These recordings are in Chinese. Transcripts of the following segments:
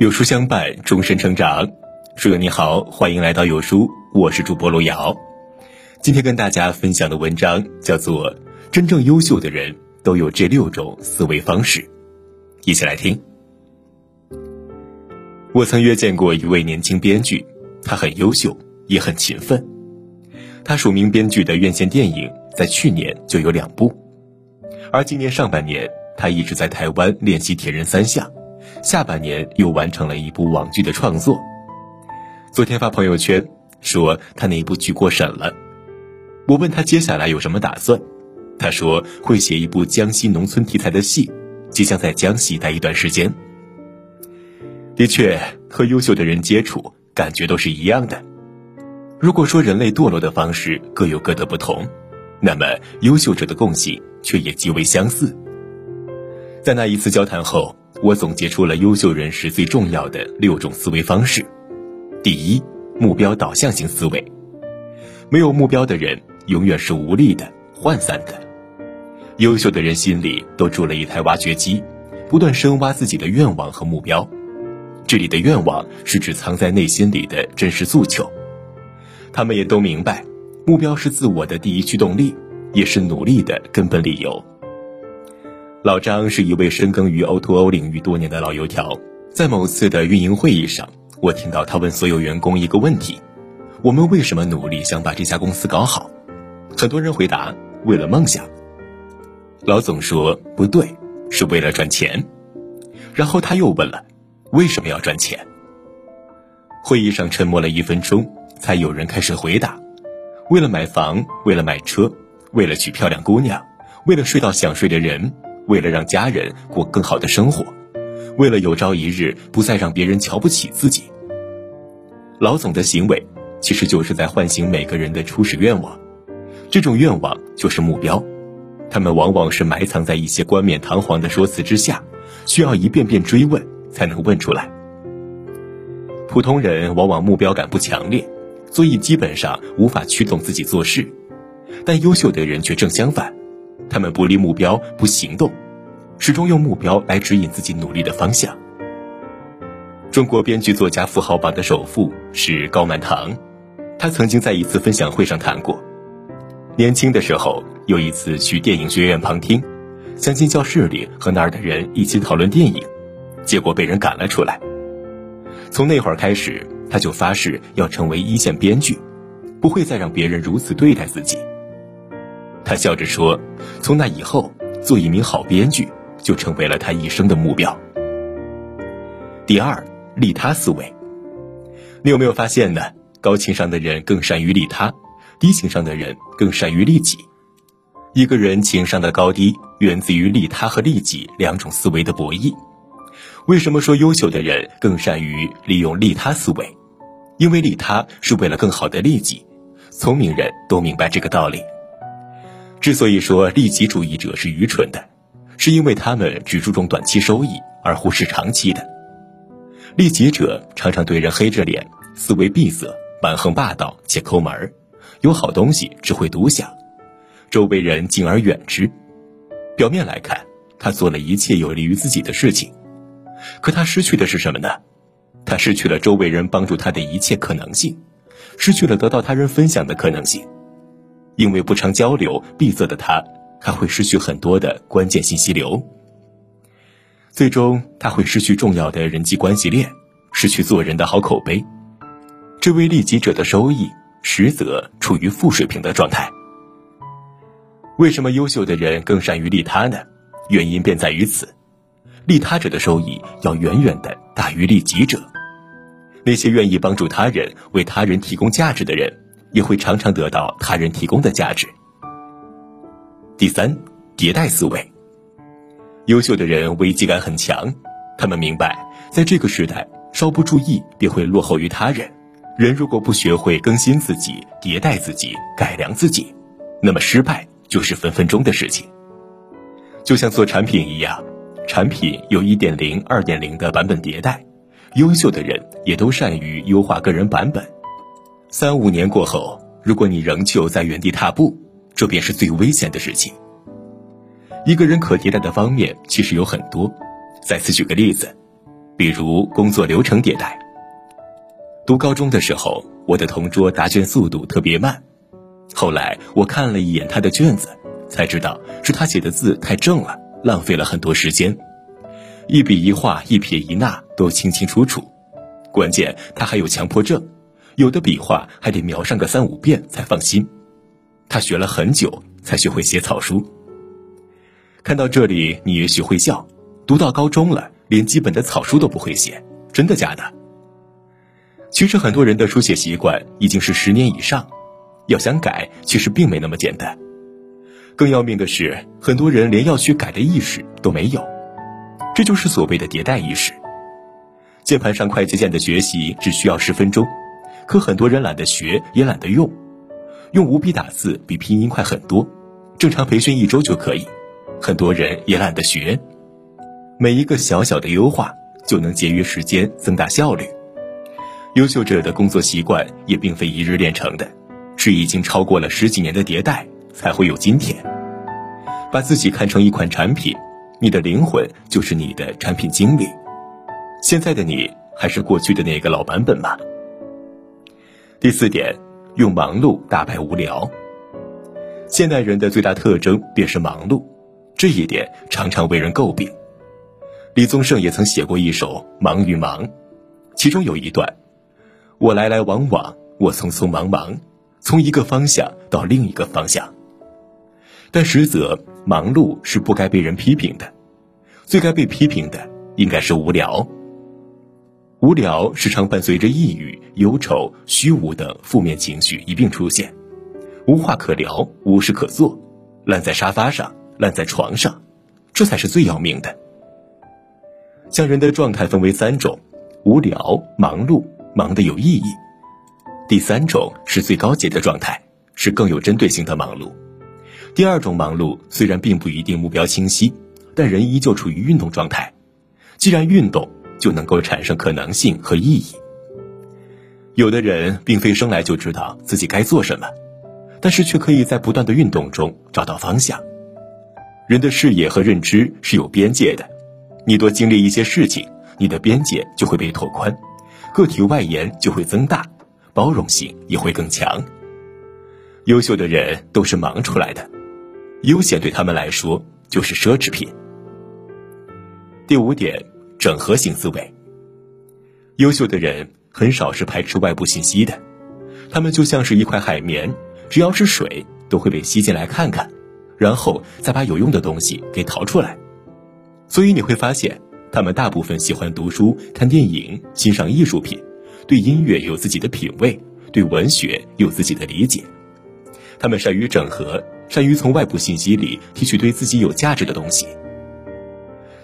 有书相伴，终身成长。书友你好，欢迎来到有书，我是主播路遥。今天跟大家分享的文章叫做《真正优秀的人都有这六种思维方式》，一起来听。我曾约见过一位年轻编剧，他很优秀，也很勤奋。他署名编剧的院线电影在去年就有两部，而今年上半年他一直在台湾练习铁人三项。下半年又完成了一部网剧的创作。昨天发朋友圈说他那一部剧过审了。我问他接下来有什么打算，他说会写一部江西农村题材的戏，即将在江西待一段时间。的确，和优秀的人接触，感觉都是一样的。如果说人类堕落的方式各有各的不同，那么优秀者的共性却也极为相似。在那一次交谈后。我总结出了优秀人士最重要的六种思维方式。第一，目标导向型思维。没有目标的人永远是无力的、涣散的。优秀的人心里都住了一台挖掘机，不断深挖自己的愿望和目标。这里的愿望是指藏在内心里的真实诉求。他们也都明白，目标是自我的第一驱动力，也是努力的根本理由。老张是一位深耕于 O2O 领域多年的老油条，在某次的运营会议上，我听到他问所有员工一个问题：我们为什么努力想把这家公司搞好？很多人回答：为了梦想。老总说不对，是为了赚钱。然后他又问了：为什么要赚钱？会议上沉默了一分钟，才有人开始回答：为了买房，为了买车，为了娶漂亮姑娘，为了睡到想睡的人。为了让家人过更好的生活，为了有朝一日不再让别人瞧不起自己，老总的行为其实就是在唤醒每个人的初始愿望。这种愿望就是目标，他们往往是埋藏在一些冠冕堂皇的说辞之下，需要一遍遍追问才能问出来。普通人往往目标感不强烈，所以基本上无法驱动自己做事，但优秀的人却正相反。他们不立目标不行动，始终用目标来指引自己努力的方向。中国编剧作家富豪榜的首富是高满堂，他曾经在一次分享会上谈过，年轻的时候有一次去电影学院旁听，想进教室里和那儿的人一起讨论电影，结果被人赶了出来。从那会儿开始，他就发誓要成为一线编剧，不会再让别人如此对待自己。他笑着说：“从那以后，做一名好编剧就成为了他一生的目标。”第二，利他思维。你有没有发现呢？高情商的人更善于利他，低情商的人更善于利己。一个人情商的高低，源自于利他和利己两种思维的博弈。为什么说优秀的人更善于利用利他思维？因为利他是为了更好的利己。聪明人都明白这个道理。之所以说利己主义者是愚蠢的，是因为他们只注重短期收益而忽视长期的。利己者常常对人黑着脸，思维闭塞，蛮横霸道且抠门儿，有好东西只会独享，周围人敬而远之。表面来看，他做了一切有利于自己的事情，可他失去的是什么呢？他失去了周围人帮助他的一切可能性，失去了得到他人分享的可能性。因为不常交流、闭塞的他，还会失去很多的关键信息流。最终，他会失去重要的人际关系链，失去做人的好口碑。这位利己者的收益，实则处于负水平的状态。为什么优秀的人更善于利他呢？原因便在于此：利他者的收益要远远的大于利己者。那些愿意帮助他人、为他人提供价值的人。也会常常得到他人提供的价值。第三，迭代思维。优秀的人危机感很强，他们明白，在这个时代，稍不注意便会落后于他人。人如果不学会更新自己、迭代自己、改良自己，那么失败就是分分钟的事情。就像做产品一样，产品有一点零、二点零的版本迭代，优秀的人也都善于优化个人版本。三五年过后，如果你仍旧在原地踏步，这便是最危险的事情。一个人可迭代的方面其实有很多。再次举个例子，比如工作流程迭代。读高中的时候，我的同桌答卷速度特别慢，后来我看了一眼他的卷子，才知道是他写的字太正了，浪费了很多时间，一笔一画、一撇一捺都清清楚楚。关键他还有强迫症，有的笔画还得描上个三五遍才放心。他学了很久才学会写草书。看到这里，你也许会笑，读到高中了，连基本的草书都不会写，真的假的？其实很多人的书写习惯已经是十年以上，要想改，其实并没那么简单。更要命的是，很多人连要去改的意识都没有，这就是所谓的迭代意识。键盘上快捷键的学习只需要十分钟，可很多人懒得学，也懒得用，用五笔打字比拼音快很多，正常培训一周就可以。很多人也懒得学，每一个小小的优化就能节约时间、增大效率。优秀者的工作习惯也并非一日练成的，是已经超过了十几年的迭代才会有今天。把自己看成一款产品，你的灵魂就是你的产品经理。现在的你还是过去的那个老版本吗？第四点，用忙碌打败无聊。现代人的最大特征便是忙碌。这一点常常为人诟病。李宗盛也曾写过一首《忙与忙》，其中有一段：“我来来往往，我匆匆忙忙，从一个方向到另一个方向。”但实则，忙碌是不该被人批评的，最该被批评的应该是无聊。无聊时常伴随着抑郁、忧愁、虚无等负面情绪一并出现，无话可聊，无事可做，烂在沙发上。烂在床上，这才是最要命的。将人的状态分为三种：无聊、忙碌、忙得有意义。第三种是最高级的状态，是更有针对性的忙碌。第二种忙碌虽然并不一定目标清晰，但人依旧处于运动状态。既然运动，就能够产生可能性和意义。有的人并非生来就知道自己该做什么，但是却可以在不断的运动中找到方向。人的视野和认知是有边界的，你多经历一些事情，你的边界就会被拓宽，个体外延就会增大，包容性也会更强。优秀的人都是忙出来的，悠闲对他们来说就是奢侈品。第五点，整合型思维。优秀的人很少是排斥外部信息的，他们就像是一块海绵，只要是水都会被吸进来看看。然后再把有用的东西给淘出来，所以你会发现，他们大部分喜欢读书、看电影、欣赏艺术品，对音乐有自己的品味，对文学有自己的理解。他们善于整合，善于从外部信息里提取对自己有价值的东西。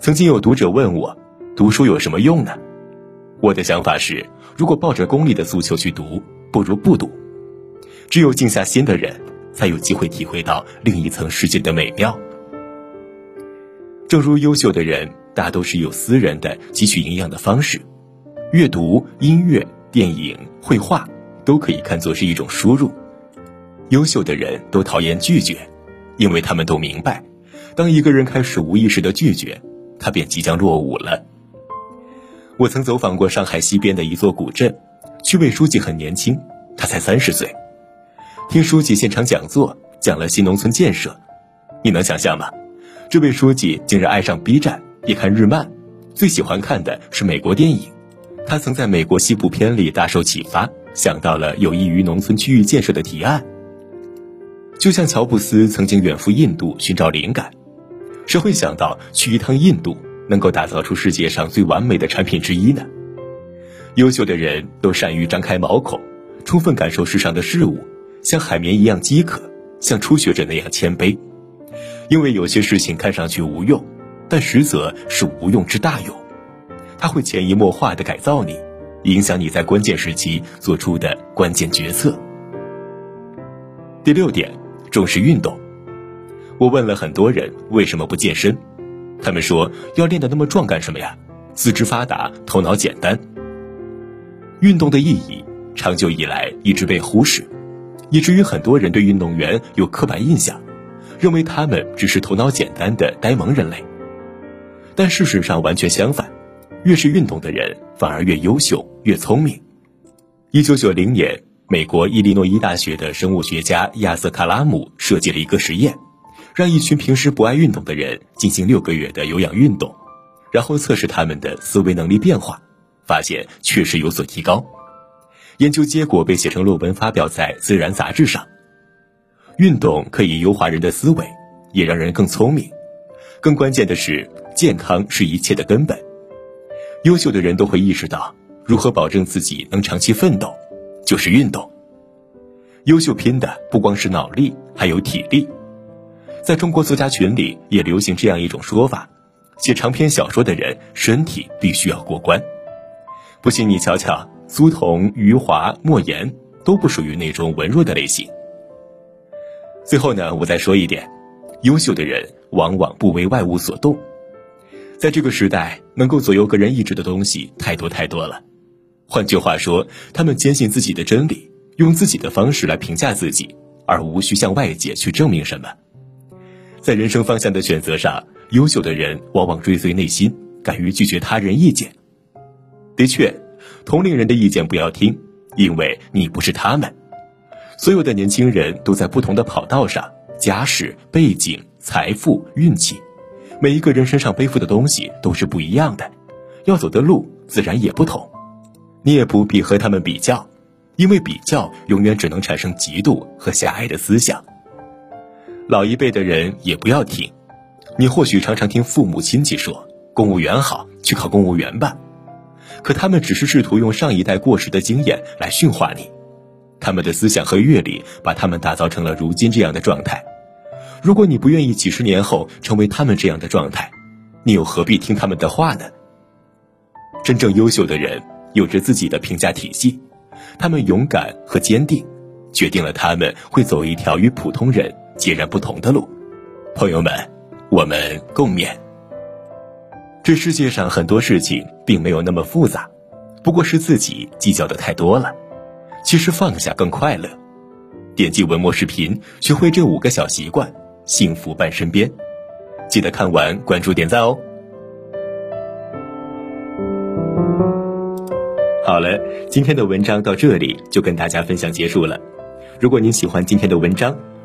曾经有读者问我，读书有什么用呢？我的想法是，如果抱着功利的诉求去读，不如不读。只有静下心的人。才有机会体会到另一层世界的美妙。正如优秀的人大都是有私人的汲取营养的方式，阅读、音乐、电影、绘画都可以看作是一种输入。优秀的人都讨厌拒绝，因为他们都明白，当一个人开始无意识的拒绝，他便即将落伍了。我曾走访过上海西边的一座古镇，区委书记很年轻，他才三十岁。听书记现场讲座，讲了新农村建设，你能想象吗？这位书记竟然爱上 B 站，也看日漫，最喜欢看的是美国电影。他曾在美国西部片里大受启发，想到了有益于农村区域建设的提案。就像乔布斯曾经远赴印度寻找灵感，谁会想到去一趟印度能够打造出世界上最完美的产品之一呢？优秀的人都善于张开毛孔，充分感受世上的事物。像海绵一样饥渴，像初学者那样谦卑，因为有些事情看上去无用，但实则是无用之大用。它会潜移默化地改造你，影响你在关键时期做出的关键决策。第六点，重视运动。我问了很多人为什么不健身，他们说要练得那么壮干什么呀？四肢发达，头脑简单。运动的意义长久以来一直被忽视。以至于很多人对运动员有刻板印象，认为他们只是头脑简单的呆萌人类。但事实上完全相反，越是运动的人反而越优秀、越聪明。一九九零年，美国伊利诺伊大学的生物学家亚瑟·卡拉姆设计了一个实验，让一群平时不爱运动的人进行六个月的有氧运动，然后测试他们的思维能力变化，发现确实有所提高。研究结果被写成论文发表在《自然》杂志上。运动可以优化人的思维，也让人更聪明。更关键的是，健康是一切的根本。优秀的人都会意识到。如何保证自己能长期奋斗，就是运动。优秀拼的不光是脑力，还有体力。在中国作家群里也流行这样一种说法：写长篇小说的人身体必须要过关。不信你瞧瞧，苏童、余华、莫言都不属于那种文弱的类型。最后呢，我再说一点：优秀的人往往不为外物所动。在这个时代，能够左右个人意志的东西太多太多了。换句话说，他们坚信自己的真理，用自己的方式来评价自己，而无需向外界去证明什么。在人生方向的选择上，优秀的人往往追随内心，敢于拒绝他人意见。的确，同龄人的意见不要听，因为你不是他们。所有的年轻人都在不同的跑道上，家世、背景、财富、运气，每一个人身上背负的东西都是不一样的，要走的路自然也不同。你也不必和他们比较，因为比较永远只能产生嫉妒和狭隘的思想。老一辈的人也不要听，你或许常常听父母亲戚说公务员好，去考公务员吧，可他们只是试图用上一代过时的经验来驯化你，他们的思想和阅历把他们打造成了如今这样的状态。如果你不愿意几十年后成为他们这样的状态，你又何必听他们的话呢？真正优秀的人。有着自己的评价体系，他们勇敢和坚定，决定了他们会走一条与普通人截然不同的路。朋友们，我们共勉。这世界上很多事情并没有那么复杂，不过是自己计较的太多了。其实放下更快乐。点击文末视频，学会这五个小习惯，幸福伴身边。记得看完关注点赞哦。好了，今天的文章到这里就跟大家分享结束了。如果您喜欢今天的文章，